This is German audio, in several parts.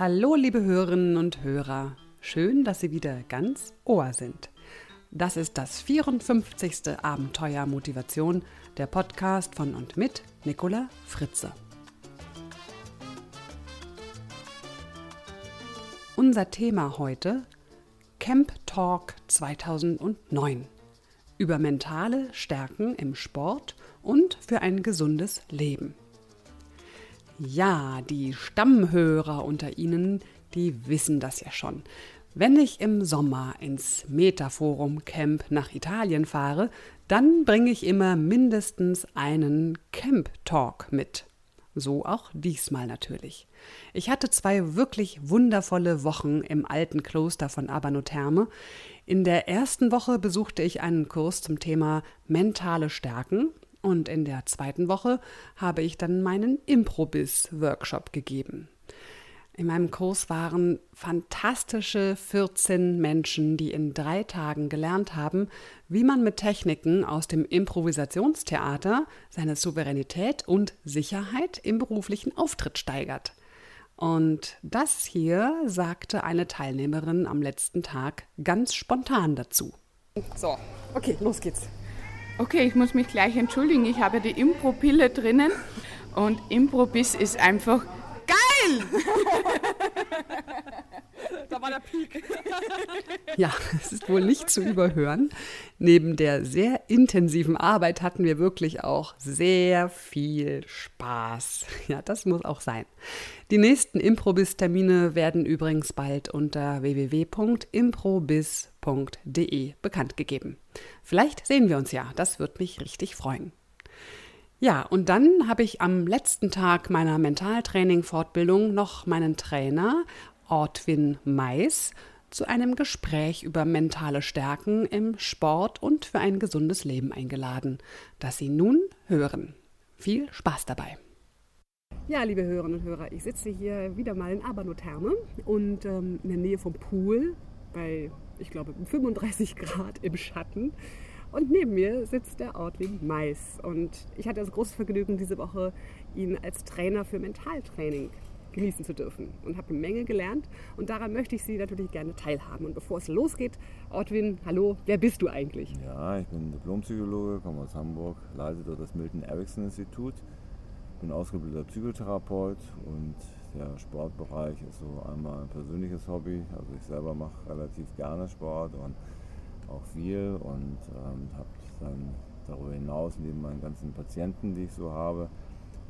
Hallo, liebe Hörerinnen und Hörer. Schön, dass Sie wieder ganz Ohr sind. Das ist das 54. Abenteuer Motivation, der Podcast von und mit Nicola Fritze. Unser Thema heute Camp Talk 2009 über mentale Stärken im Sport und für ein gesundes Leben. Ja, die Stammhörer unter Ihnen, die wissen das ja schon. Wenn ich im Sommer ins Metaforum Camp nach Italien fahre, dann bringe ich immer mindestens einen Camp Talk mit. So auch diesmal natürlich. Ich hatte zwei wirklich wundervolle Wochen im alten Kloster von Abanotherme. In der ersten Woche besuchte ich einen Kurs zum Thema mentale Stärken und in der zweiten Woche habe ich dann meinen Improbis-Workshop gegeben. In meinem Kurs waren fantastische 14 Menschen, die in drei Tagen gelernt haben, wie man mit Techniken aus dem Improvisationstheater seine Souveränität und Sicherheit im beruflichen Auftritt steigert. Und das hier sagte eine Teilnehmerin am letzten Tag ganz spontan dazu. So, okay, los geht's. Okay, ich muss mich gleich entschuldigen. Ich habe die Impro-Pille drinnen und Improbiss ist einfach geil! der Peak. ja, es ist wohl nicht zu überhören. Neben der sehr intensiven Arbeit hatten wir wirklich auch sehr viel Spaß. Ja, das muss auch sein. Die nächsten Improbis-Termine werden übrigens bald unter www.improbis.de bekannt gegeben. Vielleicht sehen wir uns ja, das wird mich richtig freuen. Ja, und dann habe ich am letzten Tag meiner Mentaltraining-Fortbildung noch meinen Trainer Ortwin Mais zu einem Gespräch über mentale Stärken im Sport und für ein gesundes Leben eingeladen, das Sie nun hören. Viel Spaß dabei! Ja, liebe Hörerinnen und Hörer, ich sitze hier wieder mal in Abanotherme und ähm, in der Nähe vom Pool bei, ich glaube, 35 Grad im Schatten. Und neben mir sitzt der Ortwin Mais. Und ich hatte das große Vergnügen, diese Woche ihn als Trainer für Mentaltraining genießen zu dürfen und habe eine Menge gelernt und daran möchte ich Sie natürlich gerne teilhaben. Und bevor es losgeht, Ortwin, hallo, wer bist du eigentlich? Ja, ich bin Diplompsychologe, komme aus Hamburg, leite dort das Milton Erickson Institut bin ausgebildeter Psychotherapeut und der Sportbereich ist so einmal ein persönliches Hobby. Also ich selber mache relativ gerne Sport und auch viel und ähm, habe dann darüber hinaus neben meinen ganzen Patienten, die ich so habe,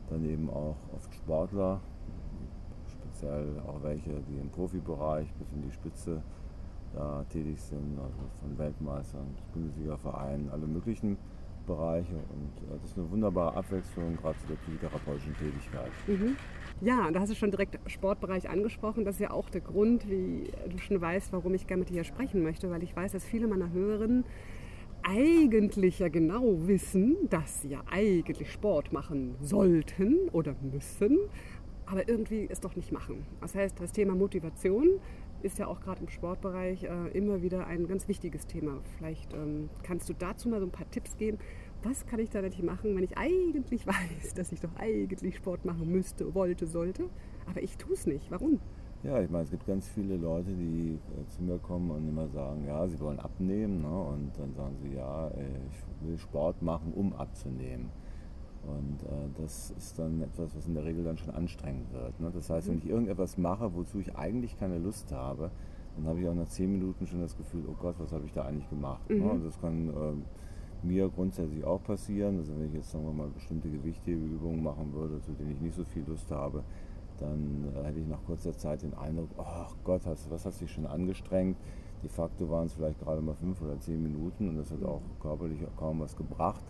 dann eben auch oft Sportler, speziell auch welche, die im Profibereich bis in die Spitze da tätig sind, also von Weltmeistern Bundesliga-Vereinen, alle möglichen Bereiche und äh, das ist eine wunderbare Abwechslung gerade zu der psychotherapeutischen Tätigkeit. Mhm. Ja, da hast du schon direkt Sportbereich angesprochen. Das ist ja auch der Grund, wie du schon weißt, warum ich gerne mit dir sprechen möchte, weil ich weiß, dass viele meiner Hörerinnen eigentlich ja genau wissen, dass sie ja eigentlich Sport machen sollten oder müssen, aber irgendwie es doch nicht machen. Das heißt, das Thema Motivation ist ja auch gerade im Sportbereich äh, immer wieder ein ganz wichtiges Thema. Vielleicht ähm, kannst du dazu mal so ein paar Tipps geben. Was kann ich da nicht machen, wenn ich eigentlich weiß, dass ich doch eigentlich Sport machen müsste, wollte, sollte, aber ich tue es nicht? Warum? Ja, ich meine, es gibt ganz viele Leute, die äh, zu mir kommen und immer sagen, ja, sie wollen abnehmen. Ne? Und dann sagen sie, ja, äh, ich will Sport machen, um abzunehmen. Und äh, das ist dann etwas, was in der Regel dann schon anstrengend wird. Ne? Das heißt, wenn ich irgendetwas mache, wozu ich eigentlich keine Lust habe, dann habe ich auch nach zehn Minuten schon das Gefühl, oh Gott, was habe ich da eigentlich gemacht? Ne? Mhm. Ne? Und das kann äh, mir grundsätzlich auch passieren. Also wenn ich jetzt sagen wir mal bestimmte Gewichthebeübungen machen würde, zu denen ich nicht so viel Lust habe, dann äh, hätte ich nach kurzer Zeit den Eindruck, ach Gott, hast, was hast du dich schon angestrengt? De facto waren es vielleicht gerade mal fünf oder zehn Minuten und das hat auch körperlich kaum was gebracht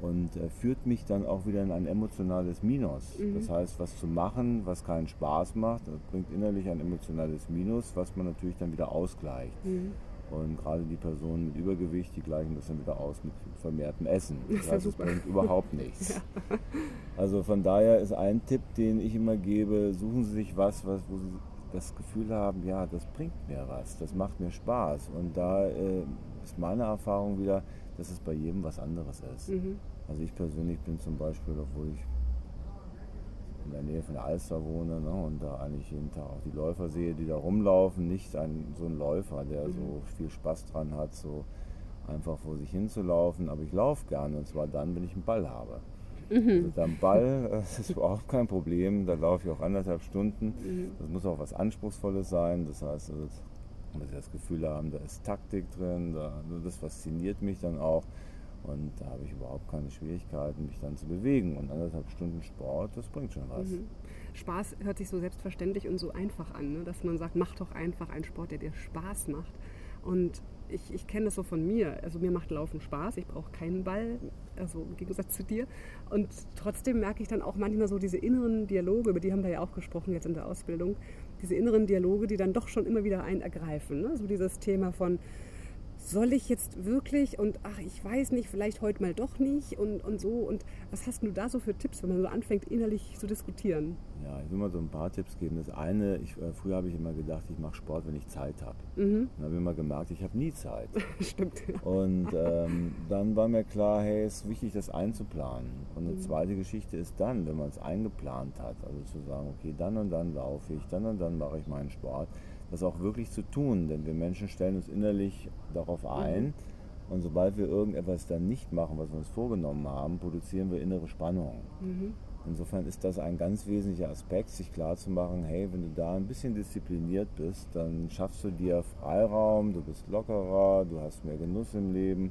und äh, führt mich dann auch wieder in ein emotionales Minus. Mhm. Das heißt, was zu machen, was keinen Spaß macht, bringt innerlich ein emotionales Minus, was man natürlich dann wieder ausgleicht. Mhm. Und gerade die Personen mit Übergewicht, die gleichen das dann wieder aus mit vermehrtem Essen. Das, heißt, es bringt überhaupt nichts. Ja. Also von daher ist ein Tipp, den ich immer gebe, suchen Sie sich was, was wo Sie das Gefühl haben, ja, das bringt mir was, das macht mir Spaß. Und da äh, ist meine Erfahrung wieder, dass es bei jedem was anderes ist. Mhm. Also ich persönlich bin zum Beispiel, obwohl ich in der Nähe von der Alster wohne ne, und da eigentlich jeden Tag auch die Läufer sehe, die da rumlaufen. Nicht ein, so ein Läufer, der mhm. so viel Spaß dran hat, so einfach vor sich hinzulaufen. Aber ich laufe gerne und zwar dann, wenn ich einen Ball habe. Mhm. Also dann Ball, das ist überhaupt kein Problem. Da laufe ich auch anderthalb Stunden. Mhm. Das muss auch was Anspruchsvolles sein. Das heißt, also, dass ich das Gefühl haben, da ist Taktik drin, da, das fasziniert mich dann auch. Und da habe ich überhaupt keine Schwierigkeiten, mich dann zu bewegen. Und anderthalb Stunden Sport, das bringt schon was. Mhm. Spaß hört sich so selbstverständlich und so einfach an, ne? dass man sagt, mach doch einfach einen Sport, der dir Spaß macht. Und ich, ich kenne das so von mir. Also mir macht Laufen Spaß, ich brauche keinen Ball, also im Gegensatz zu dir. Und trotzdem merke ich dann auch manchmal so diese inneren Dialoge, über die haben wir ja auch gesprochen jetzt in der Ausbildung, diese inneren Dialoge, die dann doch schon immer wieder einen ergreifen. Ne? So dieses Thema von, soll ich jetzt wirklich und ach, ich weiß nicht, vielleicht heute mal doch nicht und, und so. Und was hast du da so für Tipps, wenn man so anfängt, innerlich zu diskutieren? Ja, ich will mal so ein paar Tipps geben. Das eine, ich, äh, früher habe ich immer gedacht, ich mache Sport, wenn ich Zeit habe. Mhm. Dann habe ich immer gemerkt, ich habe nie Zeit. Stimmt. Und ähm, dann war mir klar, hey, es ist wichtig, das einzuplanen. Und eine mhm. zweite Geschichte ist dann, wenn man es eingeplant hat, also zu sagen, okay, dann und dann laufe ich, dann und dann mache ich meinen Sport das auch wirklich zu tun, denn wir Menschen stellen uns innerlich darauf mhm. ein. Und sobald wir irgendetwas dann nicht machen, was wir uns vorgenommen haben, produzieren wir innere Spannung. Mhm. Insofern ist das ein ganz wesentlicher Aspekt, sich klarzumachen, hey, wenn du da ein bisschen diszipliniert bist, dann schaffst du dir Freiraum, du bist lockerer, du hast mehr Genuss im Leben.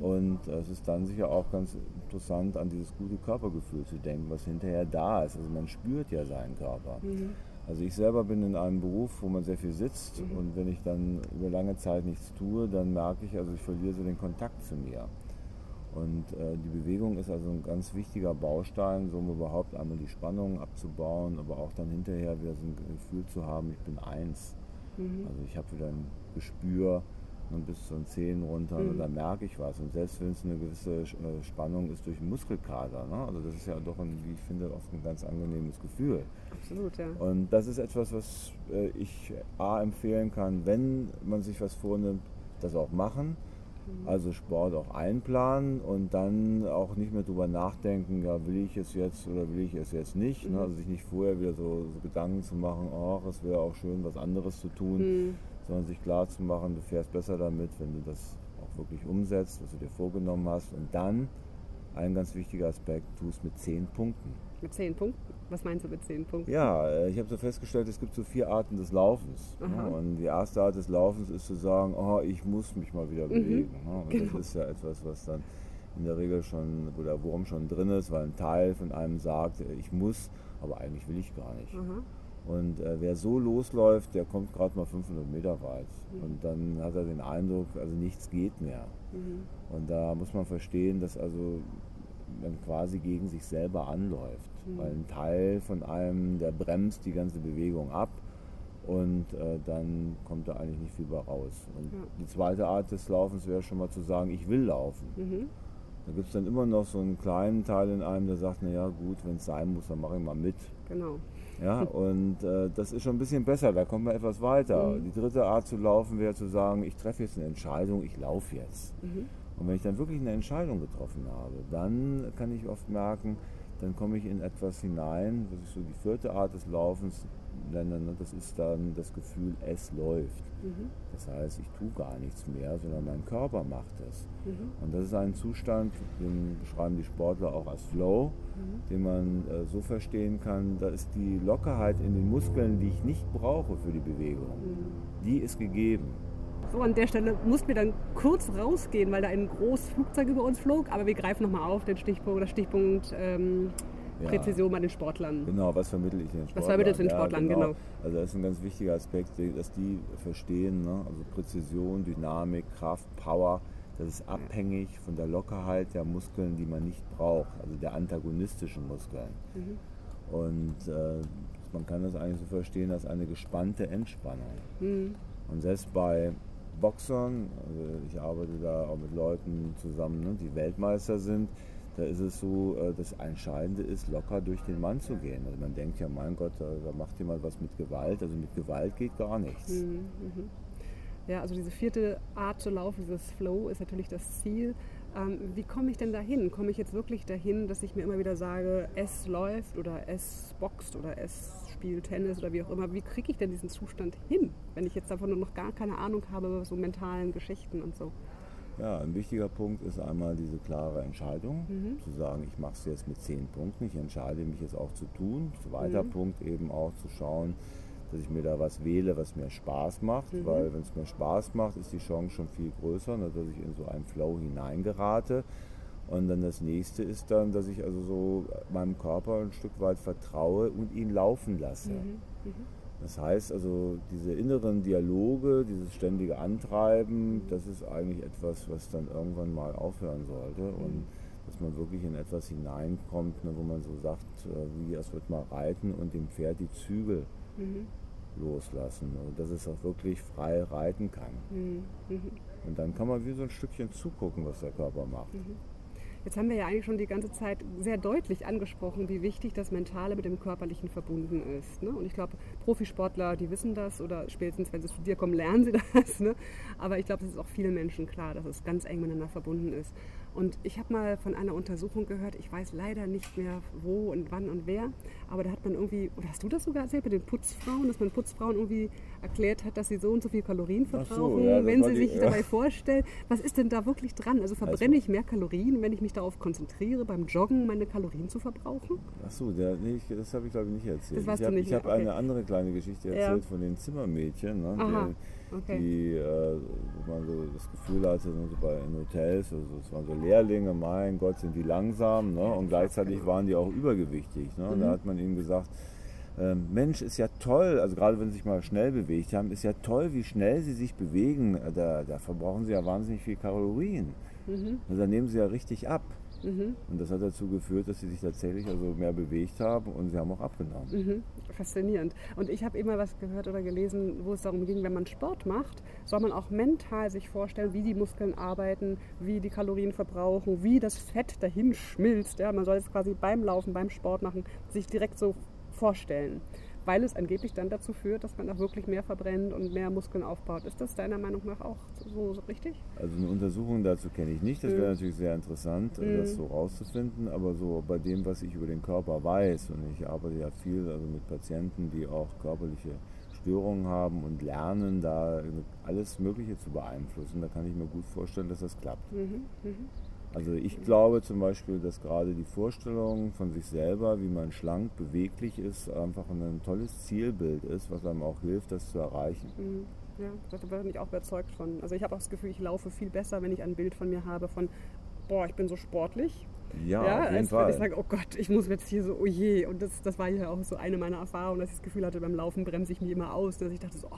Mhm. Und es ist dann sicher auch ganz interessant, an dieses gute Körpergefühl zu denken, was hinterher da ist. Also man spürt ja seinen Körper. Mhm. Also ich selber bin in einem Beruf, wo man sehr viel sitzt mhm. und wenn ich dann über lange Zeit nichts tue, dann merke ich, also ich verliere so den Kontakt zu mir. Und äh, die Bewegung ist also ein ganz wichtiger Baustein, so um überhaupt einmal die Spannung abzubauen, aber auch dann hinterher wieder so ein Gefühl zu haben, ich bin eins. Mhm. Also ich habe wieder ein Gespür, und bis zu den Zehen runter mhm. und dann merke ich was. Und selbst wenn es eine gewisse äh, Spannung ist durch den Muskelkater, ne? also das ist ja doch, ein, wie ich finde, oft ein ganz angenehmes Gefühl. Absolut, ja. Und das ist etwas, was äh, ich A empfehlen kann, wenn man sich was vornimmt, das auch machen. Mhm. Also Sport auch einplanen und dann auch nicht mehr drüber nachdenken, ja, will ich es jetzt oder will ich es jetzt nicht. Ne? Mhm. Ne? Also sich nicht vorher wieder so, so Gedanken zu machen, ach, es wäre auch schön, was anderes zu tun. Mhm sondern sich klar zu machen, du fährst besser damit, wenn du das auch wirklich umsetzt, was du dir vorgenommen hast. Und dann, ein ganz wichtiger Aspekt, tu es mit zehn Punkten. Mit zehn Punkten? Was meinst du mit zehn Punkten? Ja, ich habe so festgestellt, es gibt so vier Arten des Laufens. Ne? Und die erste Art des Laufens ist zu sagen, oh, ich muss mich mal wieder mhm. bewegen. Und genau. das ist ja etwas, was dann in der Regel schon, wo der Wurm schon drin ist, weil ein Teil von einem sagt, ich muss, aber eigentlich will ich gar nicht. Aha. Und äh, wer so losläuft, der kommt gerade mal 500 Meter weit. Mhm. Und dann hat er den Eindruck, also nichts geht mehr. Mhm. Und da muss man verstehen, dass also man quasi gegen sich selber anläuft. Mhm. Weil ein Teil von einem, der bremst die ganze Bewegung ab und äh, dann kommt da eigentlich nicht viel bei raus. Und ja. die zweite Art des Laufens wäre schon mal zu sagen, ich will laufen. Mhm. Da gibt es dann immer noch so einen kleinen Teil in einem, der sagt, naja gut, wenn es sein muss, dann mache ich mal mit. Genau. Ja, und äh, das ist schon ein bisschen besser, da kommt man etwas weiter. Mhm. Die dritte Art zu laufen wäre zu sagen, ich treffe jetzt eine Entscheidung, ich laufe jetzt. Mhm. Und wenn ich dann wirklich eine Entscheidung getroffen habe, dann kann ich oft merken, dann komme ich in etwas hinein, das ist so die vierte Art des Laufens, Ne, das ist dann das Gefühl, es läuft. Mhm. Das heißt, ich tue gar nichts mehr, sondern mein Körper macht es. Mhm. Und das ist ein Zustand, den beschreiben die Sportler auch als Flow, mhm. den man äh, so verstehen kann, da ist die Lockerheit in den Muskeln, die ich nicht brauche für die Bewegung, mhm. die ist gegeben. So, an der Stelle mussten wir dann kurz rausgehen, weil da ein großes Flugzeug über uns flog. Aber wir greifen nochmal auf den Stichpunkt, das Stichpunkt ähm, Präzision bei den Sportlern. Genau, was vermittle ich den Sportlern? Was vermittelt den Sportlern, genau. genau. Also das ist ein ganz wichtiger Aspekt, dass die verstehen, ne? also Präzision, Dynamik, Kraft, Power, das ist abhängig von der Lockerheit der Muskeln, die man nicht braucht, also der antagonistischen Muskeln. Mhm. Und äh, man kann das eigentlich so verstehen als eine gespannte Entspannung. Mhm. Und selbst bei Boxern, also ich arbeite da auch mit Leuten zusammen, ne, die Weltmeister sind, da ist es so, äh, das Entscheidende ist, locker durch den Mann zu gehen. Also man denkt ja, mein Gott, da, macht jemand was mit Gewalt. Also mit Gewalt geht gar nichts. Mhm, mhm. Ja, also diese vierte Art zu laufen, dieses Flow, ist natürlich das Ziel. Ähm, wie komme ich denn dahin? Komme ich jetzt wirklich dahin, dass ich mir immer wieder sage, es läuft oder es boxt oder es spielt Tennis oder wie auch immer? Wie kriege ich denn diesen Zustand hin, wenn ich jetzt davon noch gar keine Ahnung habe, so mentalen Geschichten und so? Ja, ein wichtiger Punkt ist einmal diese klare Entscheidung, mhm. zu sagen, ich mache es jetzt mit zehn Punkten, ich entscheide mich jetzt auch zu tun. Zweiter mhm. Punkt eben auch zu schauen, dass ich mir da was wähle, was mir Spaß macht, mhm. weil wenn es mir Spaß macht, ist die Chance schon viel größer, ne, dass ich in so einen Flow hineingerate. Und dann das nächste ist dann, dass ich also so meinem Körper ein Stück weit vertraue und ihn laufen lasse. Mhm. Mhm. Das heißt also, diese inneren Dialoge, dieses ständige Antreiben, mhm. das ist eigentlich etwas, was dann irgendwann mal aufhören sollte. Und mhm. dass man wirklich in etwas hineinkommt, ne, wo man so sagt, äh, wie es wird mal reiten und dem Pferd die Zügel mhm loslassen und dass es auch wirklich frei reiten kann. Mhm. Und dann kann man wie so ein Stückchen zugucken, was der Körper macht. Mhm. Jetzt haben wir ja eigentlich schon die ganze Zeit sehr deutlich angesprochen, wie wichtig das Mentale mit dem Körperlichen verbunden ist. Ne? Und ich glaube, Profisportler, die wissen das oder spätestens, wenn sie zu dir kommen, lernen sie das. Ne? Aber ich glaube, es ist auch vielen Menschen klar, dass es ganz eng miteinander verbunden ist. Und ich habe mal von einer Untersuchung gehört, ich weiß leider nicht mehr wo und wann und wer, aber da hat man irgendwie, oder hast du das sogar erzählt mit den Putzfrauen, dass man Putzfrauen irgendwie erklärt hat, dass sie so und so viel Kalorien verbrauchen, so, ja, wenn sie sich die, ja. dabei vorstellen. Was ist denn da wirklich dran? Also verbrenne also, ich mehr Kalorien, wenn ich mich darauf konzentriere, beim Joggen meine Kalorien zu verbrauchen? Ach so, der, nee, das habe ich glaube ich nicht erzählt. Das weißt ich habe hab okay. eine andere kleine Geschichte erzählt ja. von den Zimmermädchen. Ne, Okay. die äh, wo man so das Gefühl hatte, so bei in Hotels, also es waren so Lehrlinge, mein Gott, sind die langsam, ne? und gleichzeitig waren die auch übergewichtig. Ne? Und mhm. da hat man ihnen gesagt, äh, Mensch, ist ja toll, also gerade wenn sie sich mal schnell bewegt haben, ist ja toll, wie schnell sie sich bewegen. Da, da verbrauchen sie ja wahnsinnig viel Kalorien. Mhm. Und dann nehmen sie ja richtig ab. Mhm. Und das hat dazu geführt, dass sie sich tatsächlich also mehr bewegt haben und sie haben auch abgenommen. Mhm. Faszinierend. Und ich habe immer was gehört oder gelesen, wo es darum ging, wenn man Sport macht, soll man auch mental sich vorstellen, wie die Muskeln arbeiten, wie die Kalorien verbrauchen, wie das Fett dahin schmilzt. Ja, man soll es quasi beim Laufen, beim Sport machen, sich direkt so vorstellen weil es angeblich dann dazu führt, dass man auch wirklich mehr verbrennt und mehr Muskeln aufbaut. Ist das deiner Meinung nach auch so, so richtig? Also eine Untersuchung dazu kenne ich nicht. Das wäre mhm. natürlich sehr interessant, mhm. das so rauszufinden. Aber so bei dem, was ich über den Körper weiß, und ich arbeite ja viel also mit Patienten, die auch körperliche Störungen haben und lernen, da alles Mögliche zu beeinflussen, da kann ich mir gut vorstellen, dass das klappt. Mhm. Also ich glaube zum Beispiel, dass gerade die Vorstellung von sich selber, wie man schlank, beweglich ist, einfach ein tolles Zielbild ist, was einem auch hilft, das zu erreichen. Mhm. Ja, da bin ich auch überzeugt von. Also ich habe auch das Gefühl, ich laufe viel besser, wenn ich ein Bild von mir habe von, boah, ich bin so sportlich. Ja, ja auf jeden als Fall. wenn ich sage, oh Gott, ich muss jetzt hier so, oh je. Und das, das war ja auch so eine meiner Erfahrungen, dass ich das Gefühl hatte, beim Laufen bremse ich mich immer aus. Dass ich dachte so, oh,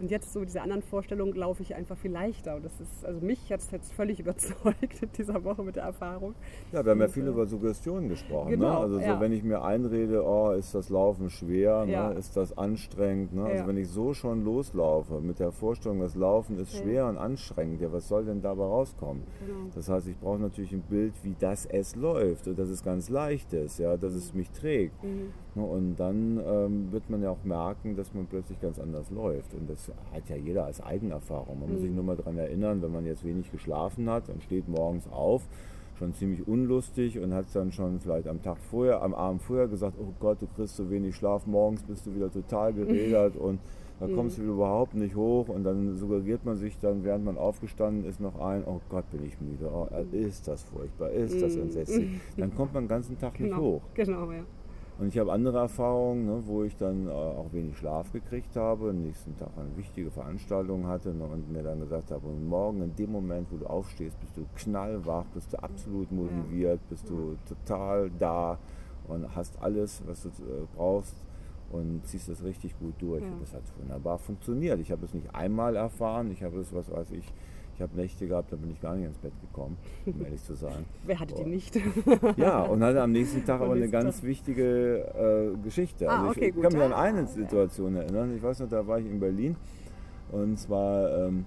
und jetzt so diese anderen Vorstellungen laufe ich einfach viel leichter. Und das ist, also mich hat es jetzt völlig überzeugt in dieser Woche mit der Erfahrung. Ja, wir haben ja viel über Suggestionen gesprochen. Ne? Genau, ne? Also so, ja. wenn ich mir einrede, oh, ist das Laufen schwer, ne? ja. ne? ist das anstrengend. Ne? Also ja. wenn ich so schon loslaufe mit der Vorstellung, das Laufen ist schwer und anstrengend, ja, was soll denn dabei rauskommen? Genau. Das heißt, ich brauche natürlich ein Bild, wie das es läuft und dass es ganz leicht ist, ja, dass es mich trägt. Mhm. Ne? Und dann ähm, wird man ja auch merken, dass man plötzlich ganz anders läuft. Und das hat ja jeder als Eigenerfahrung. Man mhm. muss sich nur mal daran erinnern, wenn man jetzt wenig geschlafen hat und steht morgens auf, schon ziemlich unlustig und hat dann schon vielleicht am Tag vorher, am Abend vorher gesagt, oh Gott, du kriegst so wenig Schlaf, morgens bist du wieder total gerädert und da mhm. kommst du überhaupt nicht hoch und dann suggeriert man sich dann, während man aufgestanden ist, noch ein, oh Gott, bin ich müde, oh, ist das furchtbar, ist das mhm. entsetzlich. Dann kommt man den ganzen Tag nicht genau. hoch. Genau, ja. Und ich habe andere Erfahrungen, ne, wo ich dann äh, auch wenig Schlaf gekriegt habe, am nächsten Tag eine wichtige Veranstaltung hatte ne, und mir dann gesagt habe, und morgen in dem Moment, wo du aufstehst, bist du knallwach, bist du absolut motiviert, bist du total da und hast alles, was du äh, brauchst und ziehst das richtig gut durch. Ja. Und das hat wunderbar funktioniert. Ich habe es nicht einmal erfahren, ich habe es, was weiß ich, ich habe Nächte gehabt, da bin ich gar nicht ins Bett gekommen, um ehrlich zu sein. Wer hatte die nicht? ja, und hatte am nächsten Tag aber eine ganz Tag. wichtige äh, Geschichte. Ah, also ich, okay, kann mich an eine Situation erinnern. Ich weiß noch, da war ich in Berlin und zwar ähm,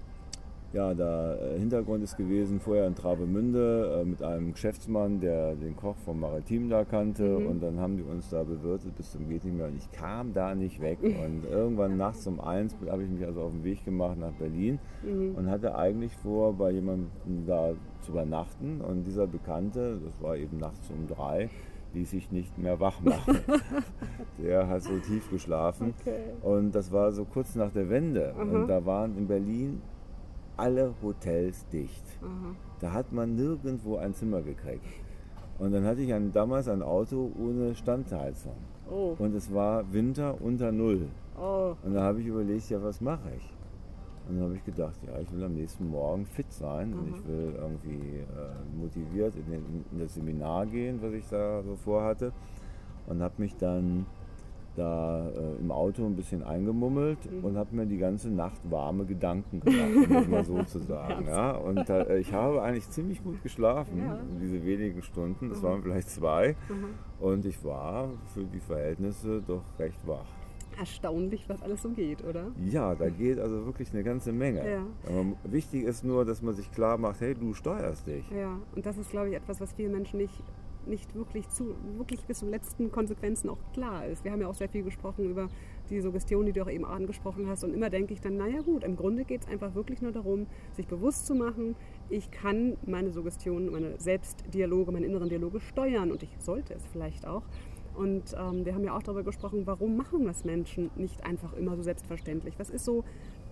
Ja, der äh, Hintergrund ist gewesen, vorher in Travemünde äh, mit einem Geschäftsmann, der den Koch vom Maritim da kannte. Mhm. Und dann haben die uns da bewirtet bis zum geht nicht mehr. Und ich kam da nicht weg. Und irgendwann nachts um eins habe ich mich also auf den Weg gemacht nach Berlin mhm. und hatte eigentlich vor, bei jemandem da zu übernachten. Und dieser Bekannte, das war eben nachts um drei, ließ sich nicht mehr wach machen. der hat so tief geschlafen. Okay. Und das war so kurz nach der Wende. Mhm. Und da waren in Berlin alle Hotels dicht. Mhm. Da hat man nirgendwo ein Zimmer gekriegt. Und dann hatte ich ein, damals ein Auto ohne Standheizung. Oh. Und es war Winter unter Null. Oh. Und da habe ich überlegt, ja, was mache ich? Und dann habe ich gedacht, ja, ich will am nächsten Morgen fit sein mhm. und ich will irgendwie äh, motiviert in, den, in, das Seminar gehen, was ich da so vorhatte. Und habe mich dann da äh, im Auto ein bisschen eingemummelt mhm. und habe mir die ganze Nacht warme Gedanken gemacht, um das mal so zu sagen. ja. Und äh, ich habe eigentlich ziemlich gut geschlafen, ja. diese wenigen Stunden, das mhm. waren vielleicht zwei. Mhm. Und ich war für die Verhältnisse doch recht wach erstaunlich, was alles so geht, oder? Ja, da geht also wirklich eine ganze Menge. Ja. wichtig ist nur, dass man sich klar macht, hey, du steuerst dich. Ja, und das ist, glaube ich, etwas, was viele Menschen nicht nicht wirklich zu, wirklich bis zum letzten Konsequenzen auch klar ist. Wir haben ja auch sehr viel gesprochen über die Suggestion, die du auch eben angesprochen hast. Und immer denke ich dann, naja gut, im Grunde geht es einfach wirklich nur darum, sich bewusst zu machen, ich kann meine Suggestionen, meine Selbstdialoge, meine inneren Dialoge steuern und ich sollte es vielleicht auch. Und ähm, wir haben ja auch darüber gesprochen, warum machen das Menschen nicht einfach immer so selbstverständlich? Was ist so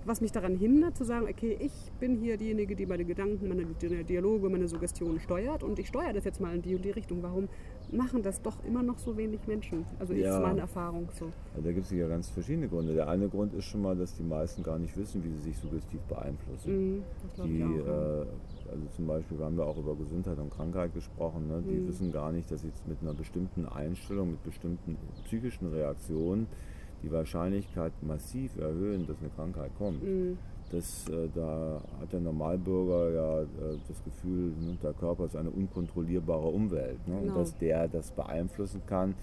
was mich daran hindert, zu sagen, okay, ich bin hier diejenige, die meine Gedanken, meine Dialoge, meine Suggestionen steuert und ich steuere das jetzt mal in die und die Richtung. Warum machen das doch immer noch so wenig Menschen? Also ja. ist meine Erfahrung so. Ja, da gibt es ja ganz verschiedene Gründe. Der eine Grund ist schon mal, dass die meisten gar nicht wissen, wie sie sich suggestiv beeinflussen. Mhm, die, auch, ja. äh, also zum Beispiel, wir haben ja auch über Gesundheit und Krankheit gesprochen, ne? die mhm. wissen gar nicht, dass sie mit einer bestimmten Einstellung, mit bestimmten psychischen Reaktionen die Wahrscheinlichkeit massiv erhöhen, dass eine Krankheit kommt. Mhm. Das, äh, da hat der Normalbürger ja äh, das Gefühl, ne, der Körper ist eine unkontrollierbare Umwelt. Ne? Genau. Und dass der das beeinflussen kann,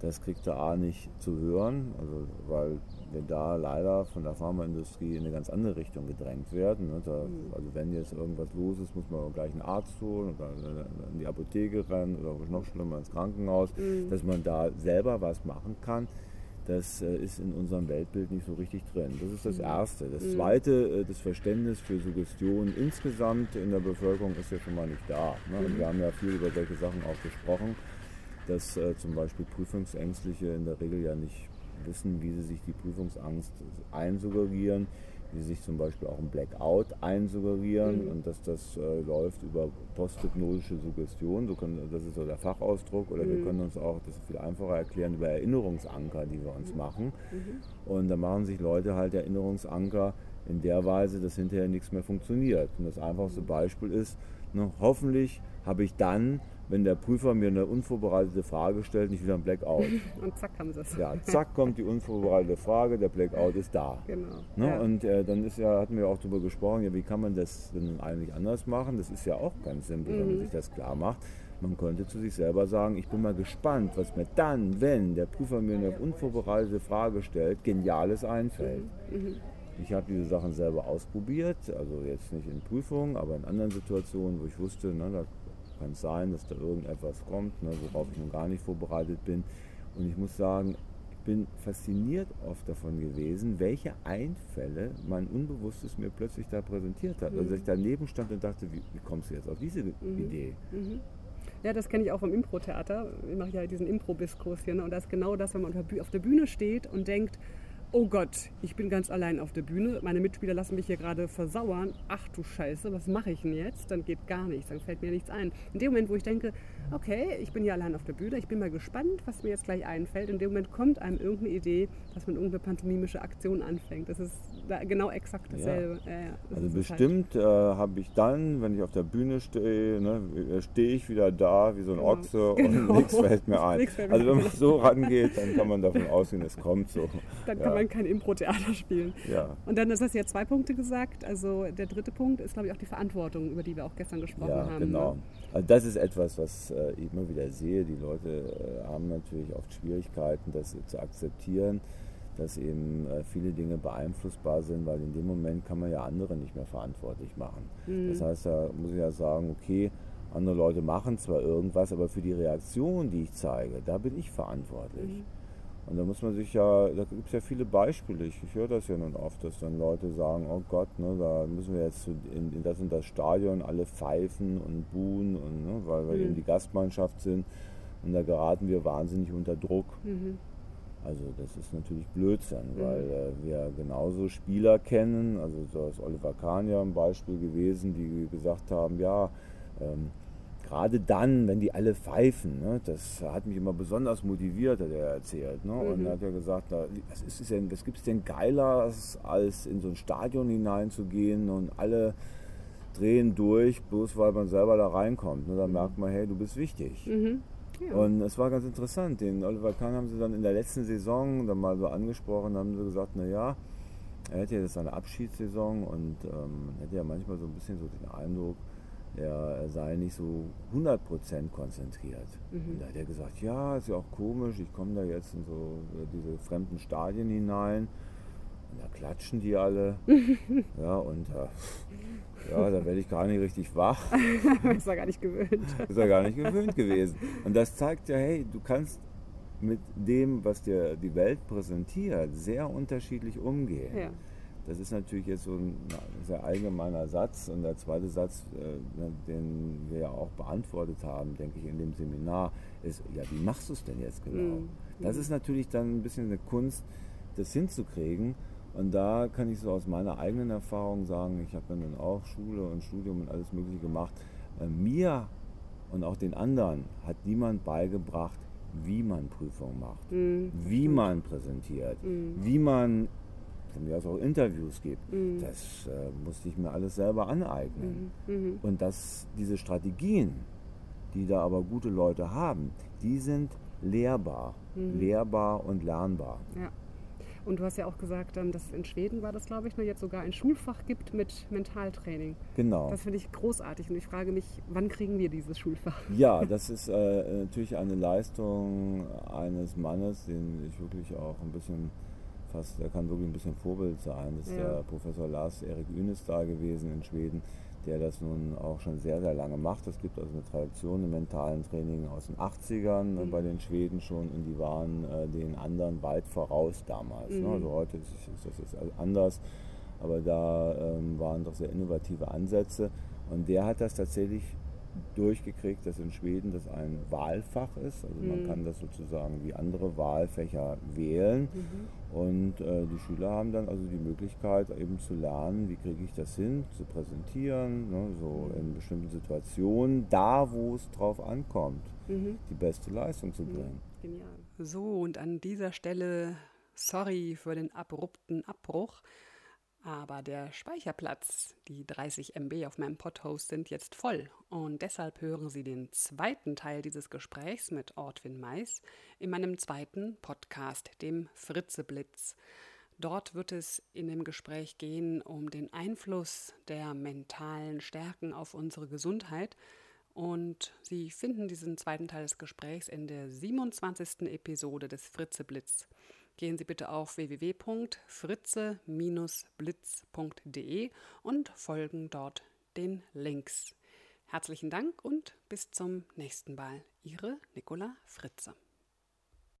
das kriegt er A nicht zu hören, also, weil wir da leider von der Pharmaindustrie in eine ganz andere Richtung gedrängt werden. Ne? Da, mhm. Also wenn jetzt irgendwas los ist, muss man gleich einen Arzt holen oder in die Apotheke rennen oder noch schlimmer ins Krankenhaus, mhm. dass man da selber was machen kann das äh, ist in unserem Weltbild nicht so richtig drin. Das ist das mhm. Erste. Das mhm. Zweite, äh, das Verständnis für Suggestion insgesamt in der Bevölkerung ist ja schon mal nicht da. Ne? Also wir haben ja viel über solche Sachen auch gesprochen, dass äh, zum Beispiel Prüfungsängstliche in der Regel ja nicht wissen, wie sie sich die Prüfungsangst einsuggerieren die sich zum Beispiel auch ein Blackout einsuggerieren mhm. und dass das äh, läuft über posthypnotische Suggestion, so können, das ist so der Fachausdruck, oder mhm. wir können uns auch, das ist viel einfacher erklären, über Erinnerungsanker, die wir uns mhm. machen. Mhm. Und da machen sich Leute halt Erinnerungsanker in der Weise, dass hinterher nichts mehr funktioniert. Und das einfachste mhm. Beispiel ist, ne, hoffentlich habe ich dann wenn der Prüfer mir eine unvorbereitete Frage stellt, nicht wieder ein Blackout. Und zack haben sie es. Ja, zack kommt die unvorbereitete Frage, der Blackout ist da. Genau. Ne? Ja. Und äh, dann ist ja, hatten wir auch darüber gesprochen, ja, wie kann man das denn eigentlich anders machen? Das ist ja auch ganz simpel, mhm. wenn man mhm. sich das klar macht. Man könnte zu sich selber sagen, ich bin mal gespannt, was mir dann, wenn der Prüfer mir eine unvorbereitete Frage stellt, Geniales einfällt. Mhm. Mhm. Ich habe diese Sachen selber ausprobiert, also jetzt nicht in Prüfungen, aber in anderen Situationen, wo ich wusste, ne, da kann sein, dass da irgendetwas kommt, ne, worauf ich noch gar nicht vorbereitet bin. Und ich muss sagen, ich bin fasziniert oft davon gewesen, welche Einfälle mein Unbewusstes mir plötzlich da präsentiert hat. Also, mhm. Also dass ich daneben stand und dachte, wie, wie kommst du jetzt auf diese mhm. Idee? Mhm. Ja, das kenne ich auch vom Impro-Theater. Ich mache ja diesen Impro-Biskurs hier. Ne? Und das ist genau das, wenn man auf der Bühne steht und denkt, oh Gott, ich bin ganz allein auf der Bühne, meine Mitspieler lassen mich hier gerade versauern, ach du Scheiße, was mache ich denn jetzt? Dann geht gar nichts, dann fällt mir nichts ein. In dem Moment, wo ich denke, okay, ich bin hier allein auf der Bühne, ich bin mal gespannt, was mir jetzt gleich einfällt, in dem Moment kommt einem irgendeine Idee, dass man irgendeine pantomimische Aktion anfängt. Das ist genau exakt dasselbe. Ja. Ja, das also bestimmt halt. äh, habe ich dann, wenn ich auf der Bühne stehe, ne, stehe ich wieder da wie so ein genau. Ochse genau. und nichts fällt mir ein. Fällt mir also wenn man so rangeht, dann kann man davon ausgehen, es kommt so. Dann kann man man kein Impro-Theater spielen. Ja. Und dann hast du ja zwei Punkte gesagt. Also der dritte Punkt ist, glaube ich, auch die Verantwortung, über die wir auch gestern gesprochen ja, haben. Genau. Ne? Also das ist etwas, was äh, ich immer wieder sehe. Die Leute äh, haben natürlich oft Schwierigkeiten, das zu akzeptieren, dass eben äh, viele Dinge beeinflussbar sind, weil in dem Moment kann man ja andere nicht mehr verantwortlich machen. Mhm. Das heißt, da muss ich ja sagen, okay, andere Leute machen zwar irgendwas, aber für die Reaktion, die ich zeige, da bin ich verantwortlich. Mhm. Und da muss man sich ja, da gibt es ja viele Beispiele, ich, ich höre das ja nun oft, dass dann Leute sagen, oh Gott, ne, da müssen wir jetzt in, in das und das Stadion alle pfeifen und buhen, und, ne, weil wir mhm. eben die Gastmannschaft sind und da geraten wir wahnsinnig unter Druck. Mhm. Also das ist natürlich Blödsinn, mhm. weil äh, wir genauso Spieler kennen, also da ist Oliver Kahn ja ein Beispiel gewesen, die gesagt haben, ja, ähm, gerade dann, wenn die alle pfeifen, ne, das hat mich immer besonders motiviert, hat er erzählt. Ne? Und mhm. er hat ja gesagt, was, ist denn, was gibt es denn geiler, als in so ein Stadion hineinzugehen und alle drehen durch, bloß weil man selber da reinkommt. Ne? Da mhm. merkt man, hey, du bist wichtig. Mhm. Ja. Und es war ganz interessant. Den Oliver Kahn haben sie dann in der letzten Saison dann mal so angesprochen, haben sie gesagt, naja, er hätte ja jetzt eine Abschiedssaison und ähm, hätte ja manchmal so ein bisschen so den Eindruck, er sei nicht so 100% konzentriert. Mhm. Und da hat er gesagt, ja, ist ja auch komisch, ich komme da jetzt in so äh, diese fremden Stadien hinein und da klatschen die alle. ja, und äh, ja, da werde ich gar nicht richtig wach. ist er gar nicht gewöhnt. ist er gar nicht gewöhnt gewesen. Und das zeigt ja, hey, du kannst mit dem, was dir die Welt präsentiert, sehr unterschiedlich umgehen. Ja. Das ist natürlich jetzt so ein sehr allgemeiner Satz. Und der zweite Satz, äh, ne, den wir ja auch beantwortet haben, denke ich, in dem Seminar, ist, ja, wie machst du es denn jetzt genau? Mhm. Das ist natürlich dann ein bisschen eine Kunst, das hinzukriegen. Und da kann ich so aus meiner eigenen Erfahrung sagen, ich habe dann auch Schule und Studium und alles Mögliche gemacht. Äh, mir und auch den anderen hat niemand beigebracht, wie man Prüfungen macht, mhm. wie man präsentiert, mhm. wie man von mir aus auch Interviews gibt. Mhm. Das äh, musste ich mir alles selber aneignen. Mhm. Mhm. Und dass diese Strategien, die da aber gute Leute haben, die sind lehrbar, mhm. lehrbar und lernbar. Ja. Und du hast ja auch gesagt, ähm, dass in Schweden war das, glaube ich, jetzt sogar ein Schulfach gibt mit Mentaltraining. Genau. Das finde ich großartig und ich frage mich, wann kriegen wir dieses Schulfach? Ja, das ist äh, natürlich eine Leistung eines Mannes, den ich wirklich auch ein bisschen fast, der kann wirklich ein bisschen Vorbild sein. Das ist ja. der Professor Lars Erik Ünes da gewesen in Schweden, der das nun auch schon sehr, sehr lange macht. Es gibt also eine Tradition im mentalen Training aus den 80ern mhm. bei den Schweden schon und die waren äh, den anderen weit voraus damals. Mhm. Ne? Also heute ist, ist, das jetzt anders, aber da ähm, waren doch sehr innovative Ansätze und der hat das tatsächlich durchgekriegt, dass in Schweden das ein Wahlfach ist. Also man mhm. kann das sozusagen wie andere Wahlfächer wählen. Mhm. Und äh, die Schüler haben dann also die Möglichkeit eben zu lernen, wie kriege ich das hin, zu präsentieren, ne, so mhm. in bestimmten Situationen, da wo es drauf ankommt, mhm. die beste Leistung zu bringen. Genial. So, und an dieser Stelle, sorry für den abrupten Abbruch. Aber der Speicherplatz, die 30 MB auf meinem Podhost sind jetzt voll und deshalb hören Sie den zweiten Teil dieses Gesprächs mit Ortwin Mais in meinem zweiten Podcast, dem Fritzeblitz. Dort wird es in dem Gespräch gehen um den Einfluss der mentalen Stärken auf unsere Gesundheit und Sie finden diesen zweiten Teil des Gesprächs in der 27. Episode des Fritzeblitz gehen Sie bitte auf www.fritze-blitz.de und folgen dort den Links. Herzlichen Dank und bis zum nächsten Mal. Ihre Nicola Fritze.